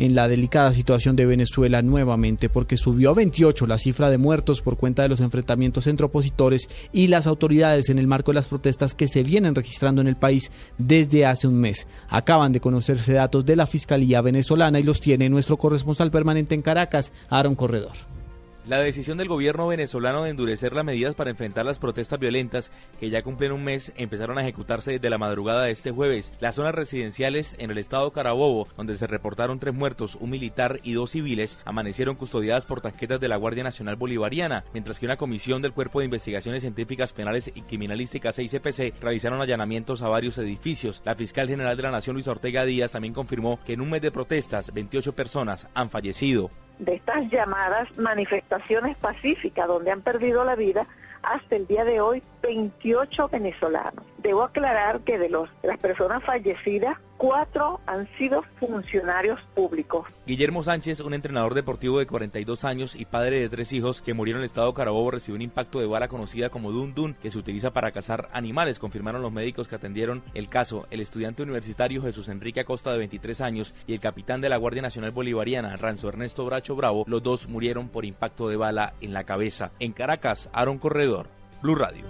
en la delicada situación de Venezuela nuevamente porque subió a 28 la cifra de muertos por cuenta de los enfrentamientos entre opositores y las autoridades en el marco de las protestas que se vienen registrando en el país desde hace un mes. Acaban de conocerse datos de la Fiscalía venezolana y los tiene nuestro corresponsal permanente en Caracas, Aaron Corredor. La decisión del gobierno venezolano de endurecer las medidas para enfrentar las protestas violentas, que ya cumplen un mes, empezaron a ejecutarse desde la madrugada de este jueves. Las zonas residenciales en el estado Carabobo, donde se reportaron tres muertos, un militar y dos civiles, amanecieron custodiadas por tanquetas de la Guardia Nacional Bolivariana, mientras que una comisión del Cuerpo de Investigaciones Científicas Penales y Criminalísticas 6CPC realizaron allanamientos a varios edificios. La fiscal general de la Nación, Luis Ortega Díaz, también confirmó que en un mes de protestas, 28 personas han fallecido de estas llamadas manifestaciones pacíficas donde han perdido la vida hasta el día de hoy 28 venezolanos. Debo aclarar que de, los, las personas fallecidas, cuatro han sido funcionarios públicos. Guillermo Sánchez, un entrenador deportivo de 42 años y padre de tres hijos que murieron en el estado Carabobo, recibió un impacto de bala conocida como Dun Dun, que se utiliza para cazar animales, confirmaron los médicos que atendieron el caso. El estudiante universitario Jesús Enrique Acosta, de 23 años, y el capitán de la Guardia Nacional Bolivariana, Ranzo Ernesto Bracho Bravo, los dos murieron por impacto de bala en la cabeza. En Caracas, Aaron Corredor, Blue Radio.